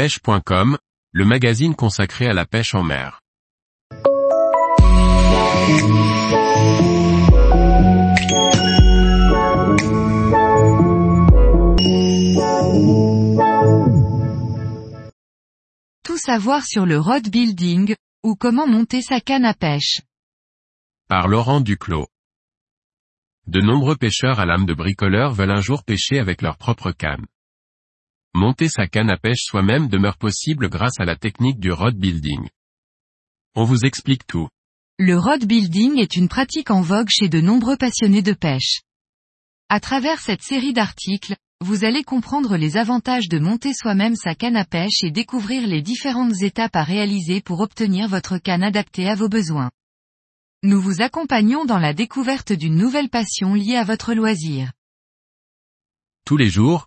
pêche.com, le magazine consacré à la pêche en mer. Tout savoir sur le rod building, ou comment monter sa canne à pêche. Par Laurent Duclos. De nombreux pêcheurs à l'âme de bricoleur veulent un jour pêcher avec leur propre canne. Monter sa canne à pêche soi-même demeure possible grâce à la technique du rod building. On vous explique tout. Le rod building est une pratique en vogue chez de nombreux passionnés de pêche. À travers cette série d'articles, vous allez comprendre les avantages de monter soi-même sa canne à pêche et découvrir les différentes étapes à réaliser pour obtenir votre canne adaptée à vos besoins. Nous vous accompagnons dans la découverte d'une nouvelle passion liée à votre loisir. Tous les jours,